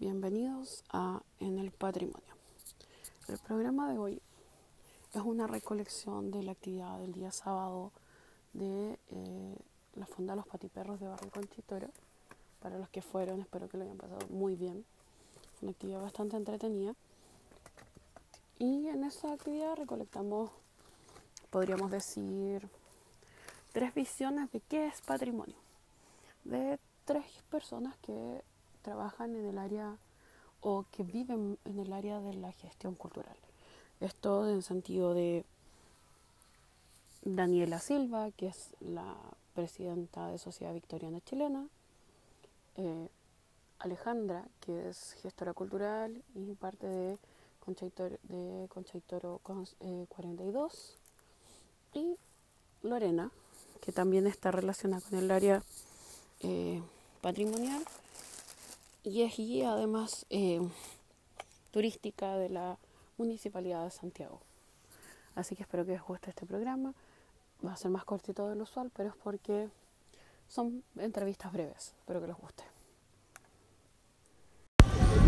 Bienvenidos a En el Patrimonio. El programa de hoy es una recolección de la actividad del día sábado de eh, la Fonda Los Patiperros de Barrio Conchitoro. Para los que fueron, espero que lo hayan pasado muy bien. Una actividad bastante entretenida. Y en esa actividad recolectamos, podríamos decir, tres visiones de qué es patrimonio. De tres personas que trabajan en el área o que viven en el área de la gestión cultural. Esto en el sentido de Daniela Silva, que es la presidenta de Sociedad Victoriana Chilena, eh, Alejandra, que es gestora cultural y parte de Conchaitoro, de Conchaitoro 42, eh, y Lorena, que también está relacionada con el área eh, patrimonial y es guía además eh, turística de la Municipalidad de Santiago. Así que espero que les guste este programa. Va a ser más cortito de lo usual, pero es porque son entrevistas breves. Espero que les guste.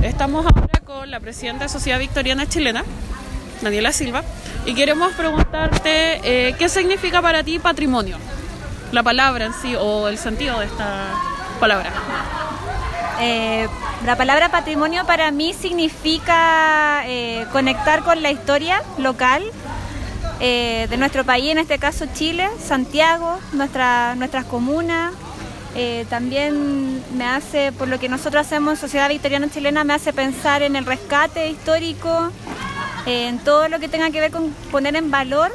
Estamos ahora con la presidenta de Sociedad Victoriana Chilena, Daniela Silva, y queremos preguntarte eh, qué significa para ti patrimonio, la palabra en sí o el sentido de esta palabra. Eh, la palabra patrimonio para mí significa eh, conectar con la historia local eh, de nuestro país, en este caso Chile, Santiago, nuestra, nuestras comunas. también me hace, por lo que nosotros hacemos en Sociedad Victoriana Chilena, me hace pensar en el rescate histórico, en todo lo que tenga que ver con poner en valor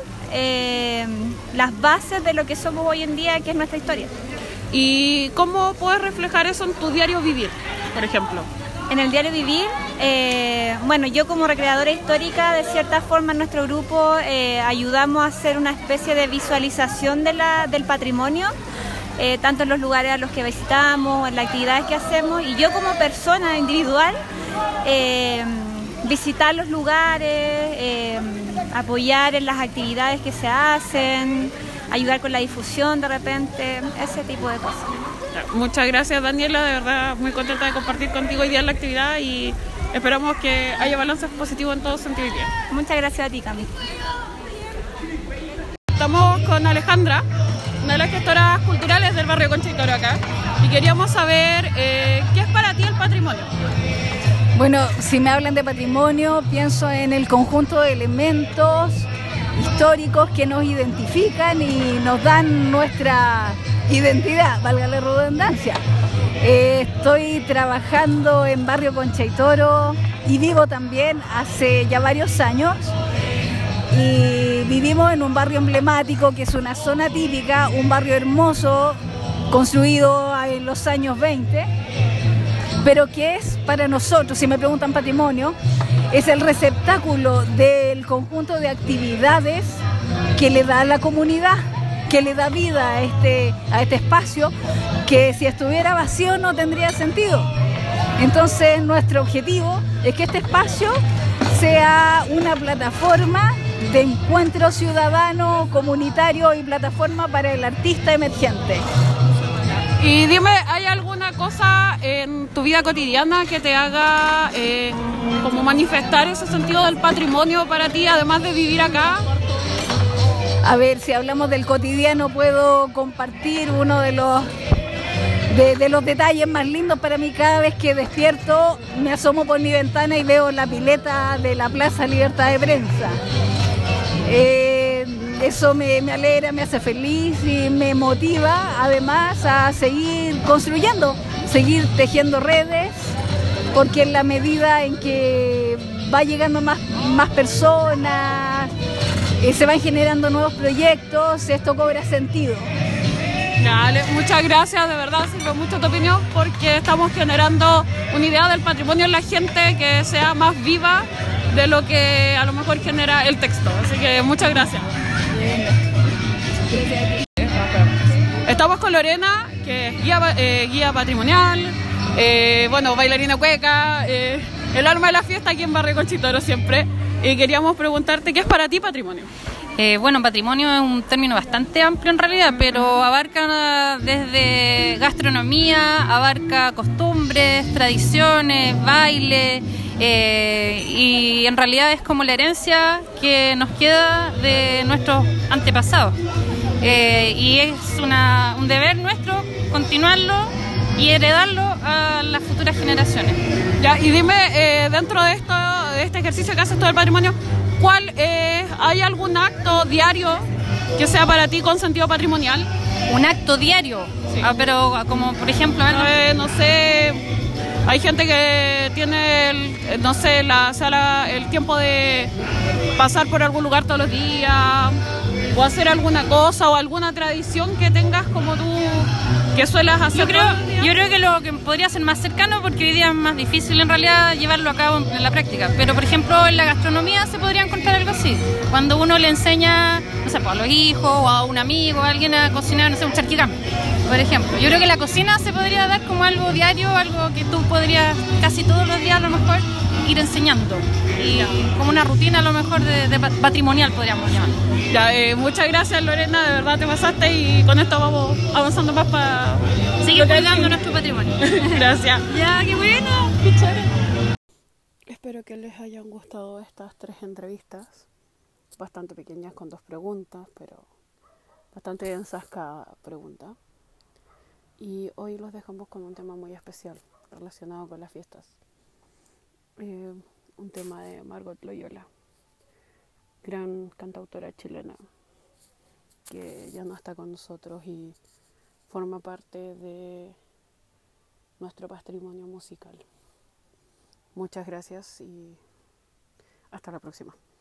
las bases de lo que somos hoy en día, que es nuestra historia. ¿Y cómo puedes reflejar eso en tu diario vivir, por ejemplo? En el diario vivir, eh, bueno, yo como recreadora histórica, de cierta forma en nuestro grupo eh, ayudamos a hacer una especie de visualización de la, del patrimonio, eh, tanto en los lugares a los que visitamos, en las actividades que hacemos, y yo como persona individual, visitar los lugares, apoyar en las actividades que se hacen ayudar con la difusión de repente, ese tipo de cosas. Muchas gracias Daniela, de verdad muy contenta de compartir contigo hoy día la actividad y esperamos que haya balances positivos en todo sentido. Muchas gracias a ti, Cami. Estamos con Alejandra, una de las gestoras culturales del barrio Conchitoro acá, y queríamos saber eh, qué es para ti el patrimonio. Bueno, si me hablan de patrimonio, pienso en el conjunto de elementos históricos que nos identifican y nos dan nuestra identidad, valga la redundancia. Eh, estoy trabajando en Barrio Conchaitoro y vivo también hace ya varios años. Y vivimos en un barrio emblemático que es una zona típica, un barrio hermoso, construido en los años 20, pero que es para nosotros, si me preguntan patrimonio, es el receptáculo del conjunto de actividades que le da a la comunidad, que le da vida a este, a este espacio, que si estuviera vacío no tendría sentido. Entonces nuestro objetivo es que este espacio sea una plataforma de encuentro ciudadano, comunitario y plataforma para el artista emergente. Y dime, ¿hay cosa en tu vida cotidiana que te haga eh, como manifestar ese sentido del patrimonio para ti, además de vivir acá? A ver, si hablamos del cotidiano, puedo compartir uno de los de, los detalles más lindos para mí cada vez que despierto, me asomo por mi ventana y veo la pileta de la Plaza Libertad de Prensa. Eh, eso me, alegra, me hace feliz y me motiva además a seguir construyendo, seguir tejiendo redes, porque en la medida en que va llegando más, más personas, eh, se van generando nuevos proyectos, esto cobra sentido. Dale, muchas gracias, de verdad sirve mucho tu opinión porque estamos generando una idea del patrimonio en la gente que sea más viva de lo que a lo mejor genera el texto. Así que muchas gracias. Estamos con Lorena, que es guía, eh, patrimonial, eh, bueno, bailarina cueca, eh, el alma de la fiesta aquí en Barrio Conchitoro siempre. Y queríamos preguntarte, ¿qué es para ti patrimonio? Eh, bueno, patrimonio es un término bastante amplio en realidad, pero abarca desde gastronomía, abarca costumbres, tradiciones, baile, eh, y en realidad es como la herencia que nos queda de nuestros antepasados. Eh, y es un deber nuestro continuarlo y heredarlo a las futuras generaciones. Ya, y dime, dentro de, esto, de este ejercicio que haces todo el patrimonio, ¿Cuál eh, hay algún acto diario que sea para ti con sentido patrimonial? Un acto diario, ah, pero como por ejemplo, eh, no sé, hay gente que tiene, el, no sé, la, sea, el tiempo de pasar por algún lugar todos los días o hacer alguna cosa o alguna tradición que tengas como tú ¿Qué suelas hacer? Yo creo, yo creo que lo que podría ser más cercano, porque hoy día es más difícil en realidad llevarlo a cabo en la práctica. Pero por ejemplo en la gastronomía se podría encontrar algo así. Cuando uno le enseña, no sé, pues, a los hijos o a un amigo, a alguien a cocinar, no sé, un charquicán, por ejemplo. Yo creo que la cocina se podría dar como algo diario, algo que tú podrías casi todos los días a lo mejor ir enseñando. Y como una rutina a lo mejor de, patrimonial podríamos llamar. Ya, eh, muchas gracias Lorena, de verdad te pasaste y con esto vamos avanzando más para seguir cuidando nuestro patrimonio. gracias. ya, qué bueno. Espero que les hayan gustado estas tres entrevistas, bastante pequeñas con dos preguntas, pero bastante densas cada pregunta. Y hoy los dejamos con un tema muy especial relacionado con las fiestas. Eh, un tema de Margot Loyola, gran cantautora chilena, que ya no está con nosotros y forma parte de nuestro patrimonio musical. Muchas gracias y hasta la próxima.